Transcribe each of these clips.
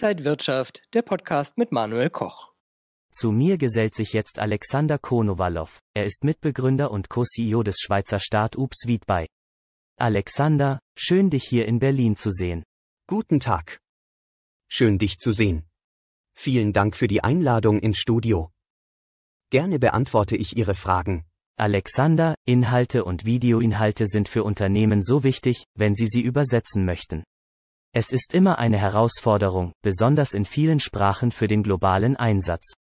Inside Wirtschaft, der Podcast mit Manuel Koch. Zu mir gesellt sich jetzt Alexander Konowalow. Er ist Mitbegründer und Co-CEO des Schweizer Start-ups Wiedbei. Alexander, schön dich hier in Berlin zu sehen. Guten Tag. Schön dich zu sehen. Vielen Dank für die Einladung ins Studio. Gerne beantworte ich Ihre Fragen. Alexander, Inhalte und Videoinhalte sind für Unternehmen so wichtig, wenn sie sie übersetzen möchten. Es ist immer eine Herausforderung, besonders in vielen Sprachen für den globalen Einsatz.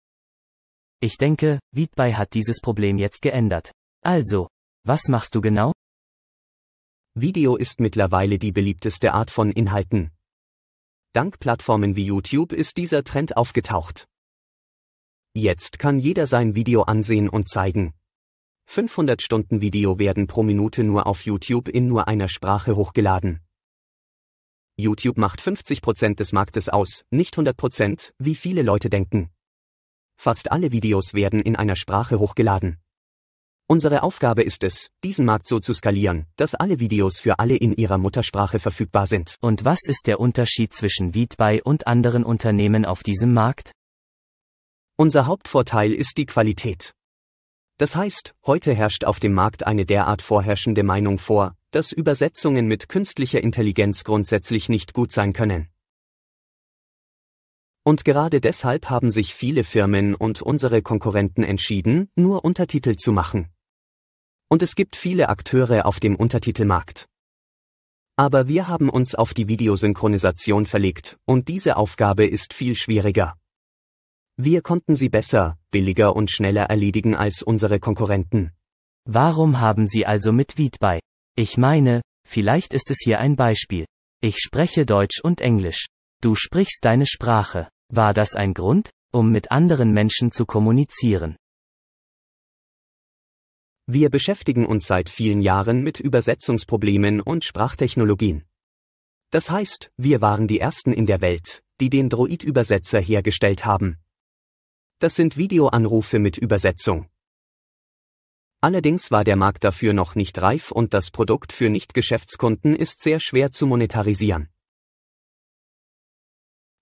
Ich denke, Wiedbei hat dieses Problem jetzt geändert. Also, was machst du genau? Video ist mittlerweile die beliebteste Art von Inhalten. Dank Plattformen wie YouTube ist dieser Trend aufgetaucht. Jetzt kann jeder sein Video ansehen und zeigen. 500 Stunden Video werden pro Minute nur auf YouTube in nur einer Sprache hochgeladen. YouTube macht 50% des Marktes aus, nicht 100%, wie viele Leute denken. Fast alle Videos werden in einer Sprache hochgeladen. Unsere Aufgabe ist es, diesen Markt so zu skalieren, dass alle Videos für alle in ihrer Muttersprache verfügbar sind. Und was ist der Unterschied zwischen Wiedbei und anderen Unternehmen auf diesem Markt? Unser Hauptvorteil ist die Qualität. Das heißt, heute herrscht auf dem Markt eine derart vorherrschende Meinung vor, dass Übersetzungen mit künstlicher Intelligenz grundsätzlich nicht gut sein können. Und gerade deshalb haben sich viele Firmen und unsere Konkurrenten entschieden, nur Untertitel zu machen. Und es gibt viele Akteure auf dem Untertitelmarkt. Aber wir haben uns auf die Videosynchronisation verlegt, und diese Aufgabe ist viel schwieriger. Wir konnten sie besser, billiger und schneller erledigen als unsere Konkurrenten. Warum haben Sie also mit Wiedbei? Ich meine, vielleicht ist es hier ein Beispiel. Ich spreche Deutsch und Englisch. Du sprichst deine Sprache. War das ein Grund, um mit anderen Menschen zu kommunizieren? Wir beschäftigen uns seit vielen Jahren mit Übersetzungsproblemen und Sprachtechnologien. Das heißt, wir waren die Ersten in der Welt, die den Droid-Übersetzer hergestellt haben. Das sind Videoanrufe mit Übersetzung. Allerdings war der Markt dafür noch nicht reif und das Produkt für Nicht-Geschäftskunden ist sehr schwer zu monetarisieren.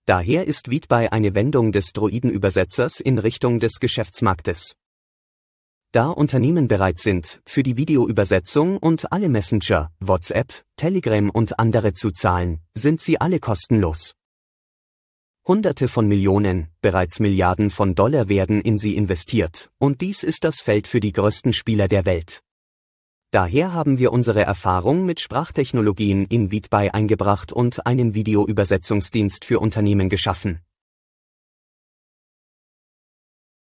Daher ist Wiedbei eine Wendung des Droidenübersetzers in Richtung des Geschäftsmarktes. Da Unternehmen bereit sind, für die Videoübersetzung und alle Messenger, WhatsApp, Telegram und andere zu zahlen, sind sie alle kostenlos. Hunderte von Millionen, bereits Milliarden von Dollar werden in sie investiert, und dies ist das Feld für die größten Spieler der Welt. Daher haben wir unsere Erfahrung mit Sprachtechnologien in Wiedbei eingebracht und einen Videoübersetzungsdienst für Unternehmen geschaffen.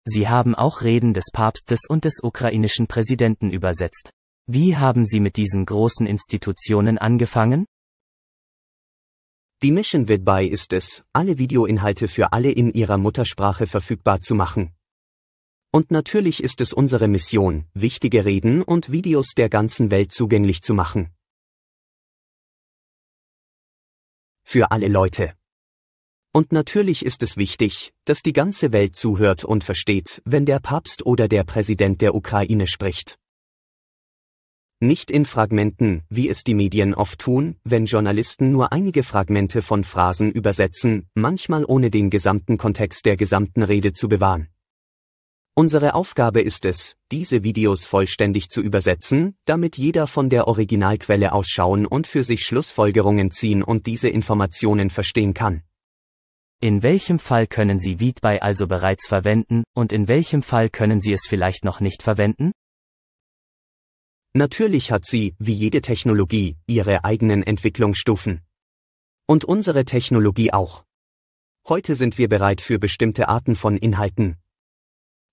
Sie haben auch Reden des Papstes und des ukrainischen Präsidenten übersetzt. Wie haben Sie mit diesen großen Institutionen angefangen? Die Mission Vidbei ist es, alle Videoinhalte für alle in ihrer Muttersprache verfügbar zu machen. Und natürlich ist es unsere Mission, wichtige Reden und Videos der ganzen Welt zugänglich zu machen. Für alle Leute. Und natürlich ist es wichtig, dass die ganze Welt zuhört und versteht, wenn der Papst oder der Präsident der Ukraine spricht. Nicht in Fragmenten, wie es die Medien oft tun, wenn Journalisten nur einige Fragmente von Phrasen übersetzen, manchmal ohne den gesamten Kontext der gesamten Rede zu bewahren. Unsere Aufgabe ist es, diese Videos vollständig zu übersetzen, damit jeder von der Originalquelle ausschauen und für sich Schlussfolgerungen ziehen und diese Informationen verstehen kann. In welchem Fall können Sie Wiedbei also bereits verwenden, und in welchem Fall können Sie es vielleicht noch nicht verwenden? Natürlich hat sie, wie jede Technologie, ihre eigenen Entwicklungsstufen. Und unsere Technologie auch. Heute sind wir bereit für bestimmte Arten von Inhalten.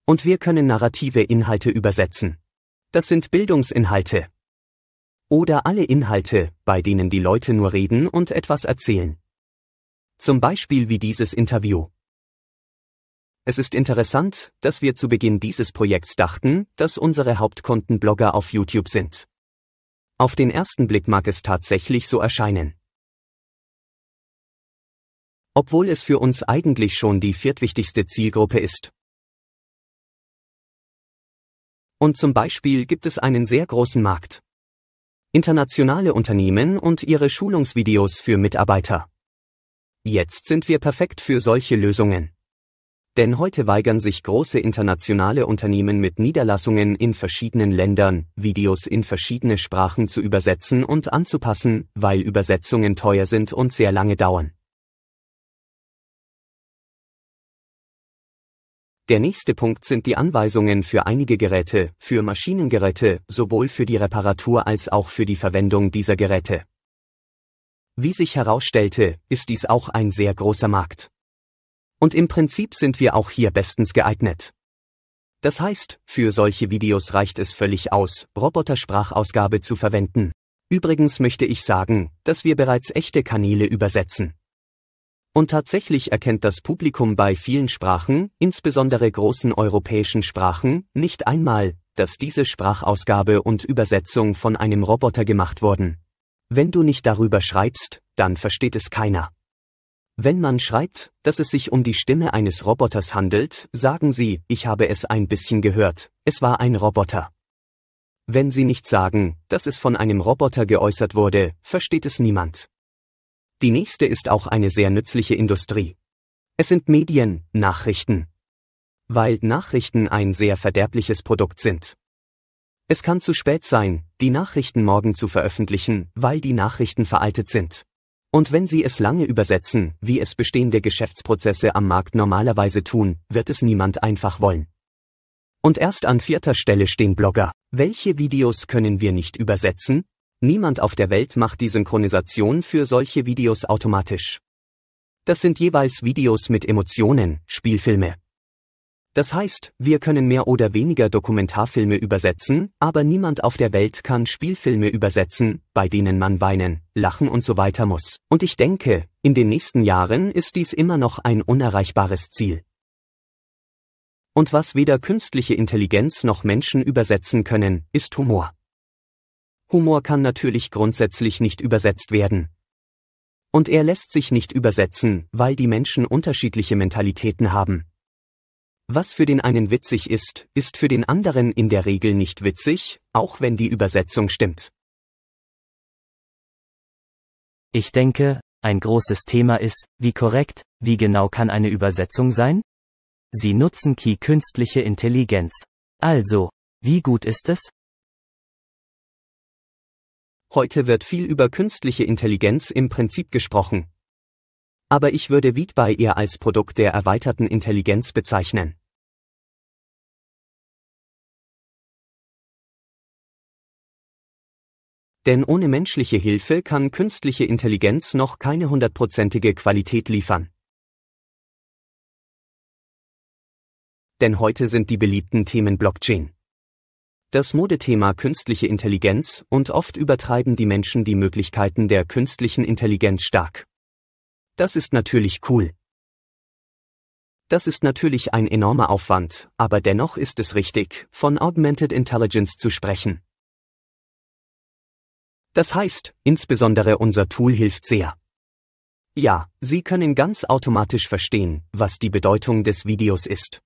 Und wir können narrative Inhalte übersetzen. Das sind Bildungsinhalte. Oder alle Inhalte, bei denen die Leute nur reden und etwas erzählen. Zum Beispiel wie dieses Interview. Es ist interessant, dass wir zu Beginn dieses Projekts dachten, dass unsere Hauptkunden Blogger auf YouTube sind. Auf den ersten Blick mag es tatsächlich so erscheinen. Obwohl es für uns eigentlich schon die viertwichtigste Zielgruppe ist. Und zum Beispiel gibt es einen sehr großen Markt. Internationale Unternehmen und ihre Schulungsvideos für Mitarbeiter. Jetzt sind wir perfekt für solche Lösungen. Denn heute weigern sich große internationale Unternehmen mit Niederlassungen in verschiedenen Ländern, Videos in verschiedene Sprachen zu übersetzen und anzupassen, weil Übersetzungen teuer sind und sehr lange dauern. Der nächste Punkt sind die Anweisungen für einige Geräte, für Maschinengeräte, sowohl für die Reparatur als auch für die Verwendung dieser Geräte. Wie sich herausstellte, ist dies auch ein sehr großer Markt. Und im Prinzip sind wir auch hier bestens geeignet. Das heißt, für solche Videos reicht es völlig aus, Robotersprachausgabe zu verwenden. Übrigens möchte ich sagen, dass wir bereits echte Kanäle übersetzen. Und tatsächlich erkennt das Publikum bei vielen Sprachen, insbesondere großen europäischen Sprachen, nicht einmal, dass diese Sprachausgabe und Übersetzung von einem Roboter gemacht wurden. Wenn du nicht darüber schreibst, dann versteht es keiner. Wenn man schreibt, dass es sich um die Stimme eines Roboters handelt, sagen sie, ich habe es ein bisschen gehört, es war ein Roboter. Wenn sie nicht sagen, dass es von einem Roboter geäußert wurde, versteht es niemand. Die nächste ist auch eine sehr nützliche Industrie. Es sind Medien, Nachrichten. Weil Nachrichten ein sehr verderbliches Produkt sind. Es kann zu spät sein, die Nachrichten morgen zu veröffentlichen, weil die Nachrichten veraltet sind. Und wenn Sie es lange übersetzen, wie es bestehende Geschäftsprozesse am Markt normalerweise tun, wird es niemand einfach wollen. Und erst an vierter Stelle stehen Blogger. Welche Videos können wir nicht übersetzen? Niemand auf der Welt macht die Synchronisation für solche Videos automatisch. Das sind jeweils Videos mit Emotionen, Spielfilme. Das heißt, wir können mehr oder weniger Dokumentarfilme übersetzen, aber niemand auf der Welt kann Spielfilme übersetzen, bei denen man weinen, lachen und so weiter muss. Und ich denke, in den nächsten Jahren ist dies immer noch ein unerreichbares Ziel. Und was weder künstliche Intelligenz noch Menschen übersetzen können, ist Humor. Humor kann natürlich grundsätzlich nicht übersetzt werden. Und er lässt sich nicht übersetzen, weil die Menschen unterschiedliche Mentalitäten haben. Was für den einen witzig ist, ist für den anderen in der Regel nicht witzig, auch wenn die Übersetzung stimmt. Ich denke, ein großes Thema ist, wie korrekt, wie genau kann eine Übersetzung sein? Sie nutzen Key künstliche Intelligenz. Also, wie gut ist es? Heute wird viel über künstliche Intelligenz im Prinzip gesprochen. Aber ich würde Weedby eher als Produkt der erweiterten Intelligenz bezeichnen. Denn ohne menschliche Hilfe kann künstliche Intelligenz noch keine hundertprozentige Qualität liefern. Denn heute sind die beliebten Themen Blockchain, das Modethema künstliche Intelligenz und oft übertreiben die Menschen die Möglichkeiten der künstlichen Intelligenz stark. Das ist natürlich cool. Das ist natürlich ein enormer Aufwand, aber dennoch ist es richtig, von Augmented Intelligence zu sprechen. Das heißt, insbesondere unser Tool hilft sehr. Ja, Sie können ganz automatisch verstehen, was die Bedeutung des Videos ist.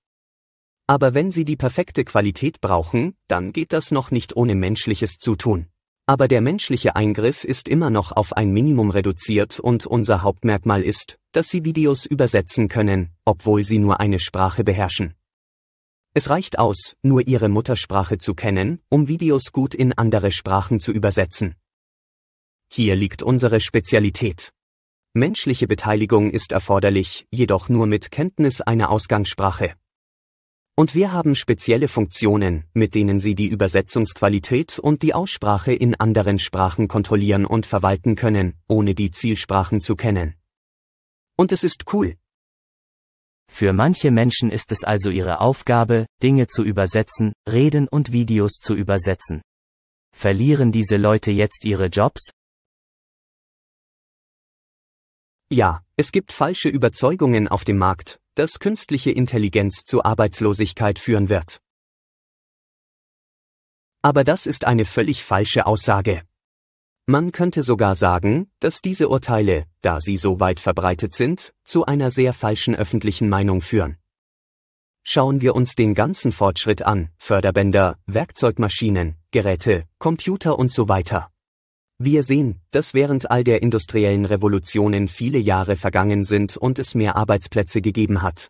Aber wenn Sie die perfekte Qualität brauchen, dann geht das noch nicht ohne menschliches Zutun. Aber der menschliche Eingriff ist immer noch auf ein Minimum reduziert und unser Hauptmerkmal ist, dass Sie Videos übersetzen können, obwohl Sie nur eine Sprache beherrschen. Es reicht aus, nur Ihre Muttersprache zu kennen, um Videos gut in andere Sprachen zu übersetzen. Hier liegt unsere Spezialität. Menschliche Beteiligung ist erforderlich, jedoch nur mit Kenntnis einer Ausgangssprache. Und wir haben spezielle Funktionen, mit denen Sie die Übersetzungsqualität und die Aussprache in anderen Sprachen kontrollieren und verwalten können, ohne die Zielsprachen zu kennen. Und es ist cool. Für manche Menschen ist es also ihre Aufgabe, Dinge zu übersetzen, Reden und Videos zu übersetzen. Verlieren diese Leute jetzt ihre Jobs? Ja, es gibt falsche Überzeugungen auf dem Markt, dass künstliche Intelligenz zu Arbeitslosigkeit führen wird. Aber das ist eine völlig falsche Aussage. Man könnte sogar sagen, dass diese Urteile, da sie so weit verbreitet sind, zu einer sehr falschen öffentlichen Meinung führen. Schauen wir uns den ganzen Fortschritt an, Förderbänder, Werkzeugmaschinen, Geräte, Computer und so weiter. Wir sehen, dass während all der industriellen Revolutionen viele Jahre vergangen sind und es mehr Arbeitsplätze gegeben hat.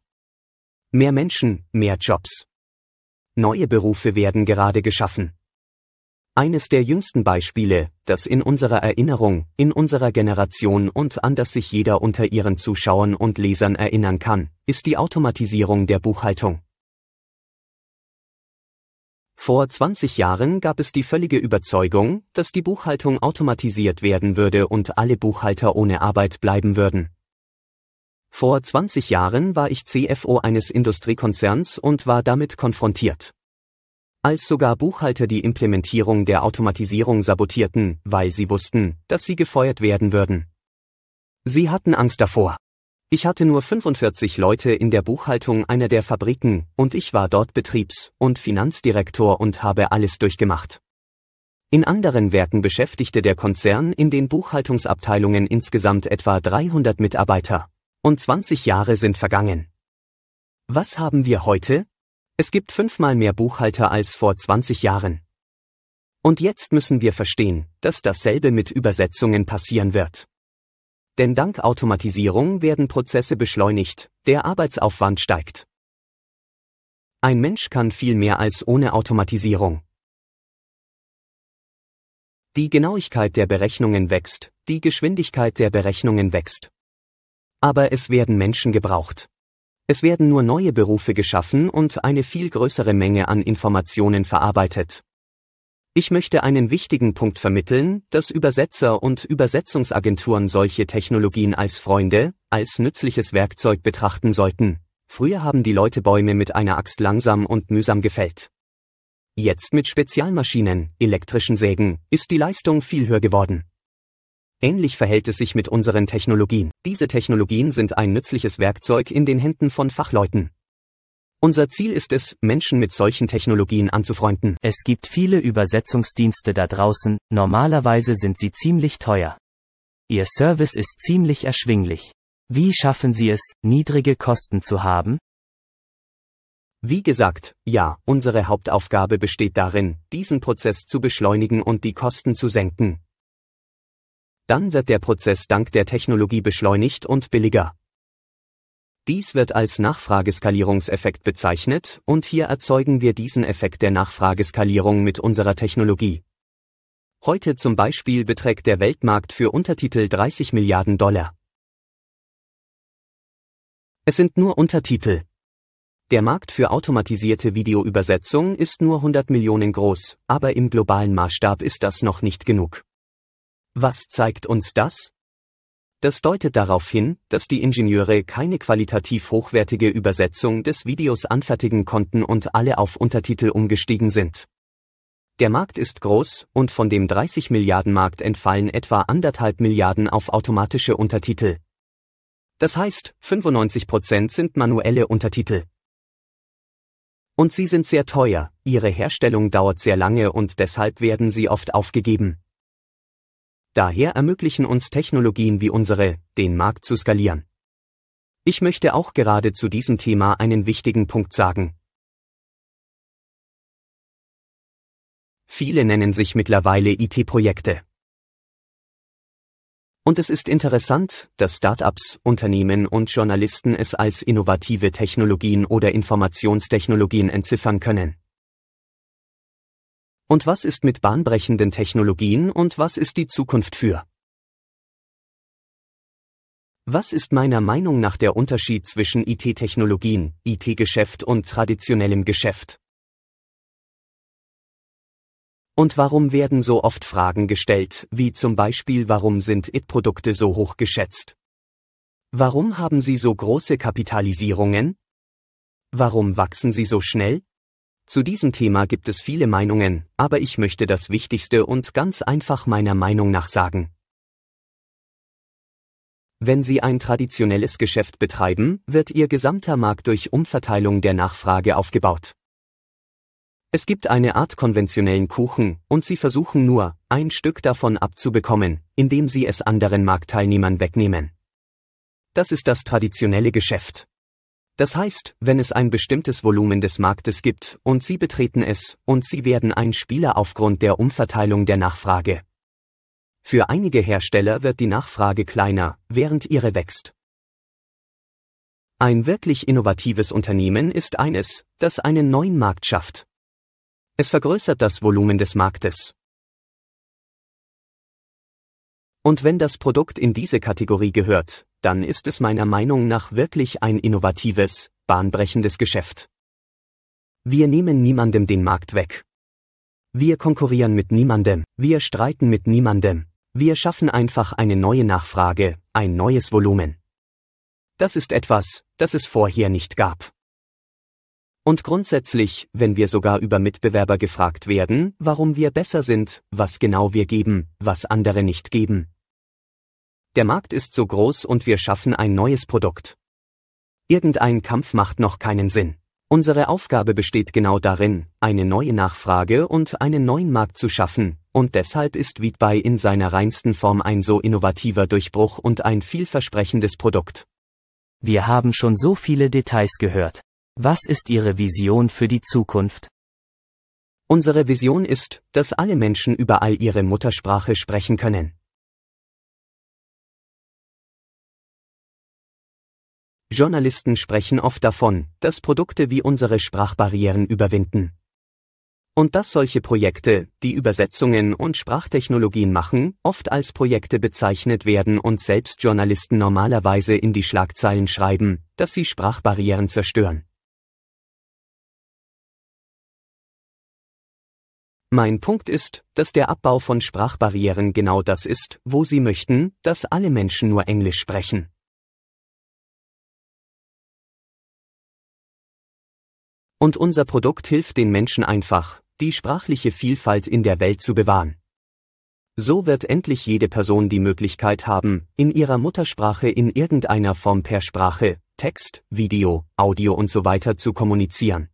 Mehr Menschen, mehr Jobs. Neue Berufe werden gerade geschaffen. Eines der jüngsten Beispiele, das in unserer Erinnerung, in unserer Generation und an das sich jeder unter ihren Zuschauern und Lesern erinnern kann, ist die Automatisierung der Buchhaltung. Vor 20 Jahren gab es die völlige Überzeugung, dass die Buchhaltung automatisiert werden würde und alle Buchhalter ohne Arbeit bleiben würden. Vor 20 Jahren war ich CFO eines Industriekonzerns und war damit konfrontiert. Als sogar Buchhalter die Implementierung der Automatisierung sabotierten, weil sie wussten, dass sie gefeuert werden würden. Sie hatten Angst davor. Ich hatte nur 45 Leute in der Buchhaltung einer der Fabriken, und ich war dort Betriebs- und Finanzdirektor und habe alles durchgemacht. In anderen Werken beschäftigte der Konzern in den Buchhaltungsabteilungen insgesamt etwa 300 Mitarbeiter. Und 20 Jahre sind vergangen. Was haben wir heute? Es gibt fünfmal mehr Buchhalter als vor 20 Jahren. Und jetzt müssen wir verstehen, dass dasselbe mit Übersetzungen passieren wird. Denn dank Automatisierung werden Prozesse beschleunigt, der Arbeitsaufwand steigt. Ein Mensch kann viel mehr als ohne Automatisierung. Die Genauigkeit der Berechnungen wächst, die Geschwindigkeit der Berechnungen wächst. Aber es werden Menschen gebraucht. Es werden nur neue Berufe geschaffen und eine viel größere Menge an Informationen verarbeitet. Ich möchte einen wichtigen Punkt vermitteln, dass Übersetzer und Übersetzungsagenturen solche Technologien als Freunde, als nützliches Werkzeug betrachten sollten. Früher haben die Leute Bäume mit einer Axt langsam und mühsam gefällt. Jetzt mit Spezialmaschinen, elektrischen Sägen, ist die Leistung viel höher geworden. Ähnlich verhält es sich mit unseren Technologien. Diese Technologien sind ein nützliches Werkzeug in den Händen von Fachleuten. Unser Ziel ist es, Menschen mit solchen Technologien anzufreunden. Es gibt viele Übersetzungsdienste da draußen, normalerweise sind sie ziemlich teuer. Ihr Service ist ziemlich erschwinglich. Wie schaffen Sie es, niedrige Kosten zu haben? Wie gesagt, ja, unsere Hauptaufgabe besteht darin, diesen Prozess zu beschleunigen und die Kosten zu senken. Dann wird der Prozess dank der Technologie beschleunigt und billiger. Dies wird als Nachfrageskalierungseffekt bezeichnet, und hier erzeugen wir diesen Effekt der Nachfrageskalierung mit unserer Technologie. Heute zum Beispiel beträgt der Weltmarkt für Untertitel 30 Milliarden Dollar. Es sind nur Untertitel. Der Markt für automatisierte Videoübersetzung ist nur 100 Millionen groß, aber im globalen Maßstab ist das noch nicht genug. Was zeigt uns das? Das deutet darauf hin, dass die Ingenieure keine qualitativ hochwertige Übersetzung des Videos anfertigen konnten und alle auf Untertitel umgestiegen sind. Der Markt ist groß, und von dem 30 Milliarden Markt entfallen etwa anderthalb Milliarden auf automatische Untertitel. Das heißt, 95 Prozent sind manuelle Untertitel. Und sie sind sehr teuer, ihre Herstellung dauert sehr lange und deshalb werden sie oft aufgegeben. Daher ermöglichen uns Technologien wie unsere, den Markt zu skalieren. Ich möchte auch gerade zu diesem Thema einen wichtigen Punkt sagen. Viele nennen sich mittlerweile IT-Projekte. Und es ist interessant, dass Startups, Unternehmen und Journalisten es als innovative Technologien oder Informationstechnologien entziffern können. Und was ist mit bahnbrechenden Technologien und was ist die Zukunft für? Was ist meiner Meinung nach der Unterschied zwischen IT-Technologien, IT-Geschäft und traditionellem Geschäft? Und warum werden so oft Fragen gestellt, wie zum Beispiel warum sind IT-Produkte so hoch geschätzt? Warum haben sie so große Kapitalisierungen? Warum wachsen sie so schnell? Zu diesem Thema gibt es viele Meinungen, aber ich möchte das Wichtigste und ganz einfach meiner Meinung nach sagen. Wenn Sie ein traditionelles Geschäft betreiben, wird Ihr gesamter Markt durch Umverteilung der Nachfrage aufgebaut. Es gibt eine Art konventionellen Kuchen, und Sie versuchen nur, ein Stück davon abzubekommen, indem Sie es anderen Marktteilnehmern wegnehmen. Das ist das traditionelle Geschäft. Das heißt, wenn es ein bestimmtes Volumen des Marktes gibt und Sie betreten es und Sie werden ein Spieler aufgrund der Umverteilung der Nachfrage. Für einige Hersteller wird die Nachfrage kleiner, während ihre wächst. Ein wirklich innovatives Unternehmen ist eines, das einen neuen Markt schafft. Es vergrößert das Volumen des Marktes. Und wenn das Produkt in diese Kategorie gehört, dann ist es meiner Meinung nach wirklich ein innovatives, bahnbrechendes Geschäft. Wir nehmen niemandem den Markt weg. Wir konkurrieren mit niemandem, wir streiten mit niemandem, wir schaffen einfach eine neue Nachfrage, ein neues Volumen. Das ist etwas, das es vorher nicht gab. Und grundsätzlich, wenn wir sogar über Mitbewerber gefragt werden, warum wir besser sind, was genau wir geben, was andere nicht geben. Der Markt ist so groß und wir schaffen ein neues Produkt. Irgendein Kampf macht noch keinen Sinn. Unsere Aufgabe besteht genau darin, eine neue Nachfrage und einen neuen Markt zu schaffen, und deshalb ist Weedbuy in seiner reinsten Form ein so innovativer Durchbruch und ein vielversprechendes Produkt. Wir haben schon so viele Details gehört. Was ist Ihre Vision für die Zukunft? Unsere Vision ist, dass alle Menschen überall ihre Muttersprache sprechen können. Journalisten sprechen oft davon, dass Produkte wie unsere Sprachbarrieren überwinden. Und dass solche Projekte, die Übersetzungen und Sprachtechnologien machen, oft als Projekte bezeichnet werden und selbst Journalisten normalerweise in die Schlagzeilen schreiben, dass sie Sprachbarrieren zerstören. Mein Punkt ist, dass der Abbau von Sprachbarrieren genau das ist, wo Sie möchten, dass alle Menschen nur Englisch sprechen. Und unser Produkt hilft den Menschen einfach, die sprachliche Vielfalt in der Welt zu bewahren. So wird endlich jede Person die Möglichkeit haben, in ihrer Muttersprache in irgendeiner Form per Sprache, Text, Video, Audio und so weiter zu kommunizieren.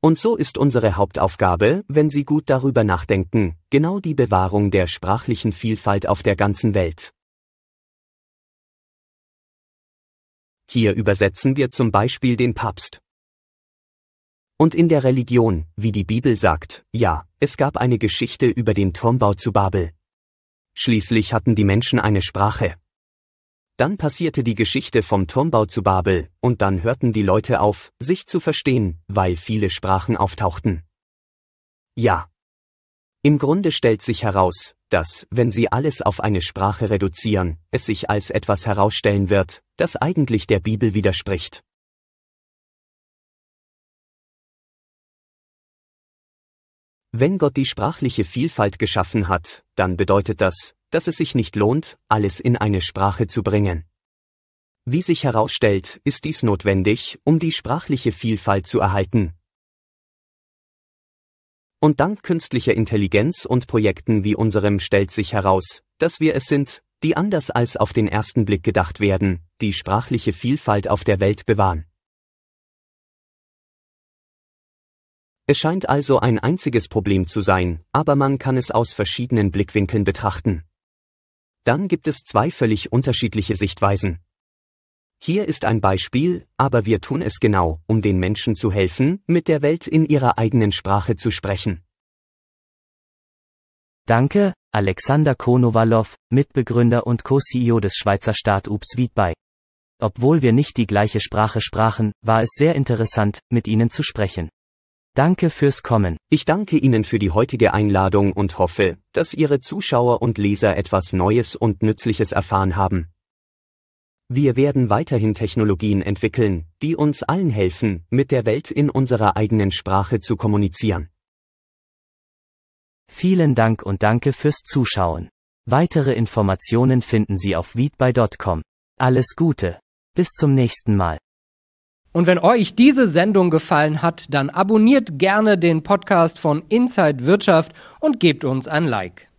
Und so ist unsere Hauptaufgabe, wenn Sie gut darüber nachdenken, genau die Bewahrung der sprachlichen Vielfalt auf der ganzen Welt. Hier übersetzen wir zum Beispiel den Papst. Und in der Religion, wie die Bibel sagt, ja, es gab eine Geschichte über den Turmbau zu Babel. Schließlich hatten die Menschen eine Sprache. Dann passierte die Geschichte vom Turmbau zu Babel, und dann hörten die Leute auf, sich zu verstehen, weil viele Sprachen auftauchten. Ja. Im Grunde stellt sich heraus, dass, wenn Sie alles auf eine Sprache reduzieren, es sich als etwas herausstellen wird, das eigentlich der Bibel widerspricht. Wenn Gott die sprachliche Vielfalt geschaffen hat, dann bedeutet das, dass es sich nicht lohnt, alles in eine Sprache zu bringen. Wie sich herausstellt, ist dies notwendig, um die sprachliche Vielfalt zu erhalten. Und dank künstlicher Intelligenz und Projekten wie unserem stellt sich heraus, dass wir es sind, die anders als auf den ersten Blick gedacht werden, die sprachliche Vielfalt auf der Welt bewahren. Es scheint also ein einziges Problem zu sein, aber man kann es aus verschiedenen Blickwinkeln betrachten. Dann gibt es zwei völlig unterschiedliche Sichtweisen. Hier ist ein Beispiel, aber wir tun es genau, um den Menschen zu helfen, mit der Welt in ihrer eigenen Sprache zu sprechen. Danke, Alexander Konowalow, Mitbegründer und Co-CEO des Schweizer Startups Wiedbei. Obwohl wir nicht die gleiche Sprache sprachen, war es sehr interessant, mit Ihnen zu sprechen. Danke fürs Kommen. Ich danke Ihnen für die heutige Einladung und hoffe, dass Ihre Zuschauer und Leser etwas Neues und Nützliches erfahren haben. Wir werden weiterhin Technologien entwickeln, die uns allen helfen, mit der Welt in unserer eigenen Sprache zu kommunizieren. Vielen Dank und danke fürs Zuschauen. Weitere Informationen finden Sie auf weedby.com. Alles Gute. Bis zum nächsten Mal. Und wenn euch diese Sendung gefallen hat, dann abonniert gerne den Podcast von Inside Wirtschaft und gebt uns ein Like.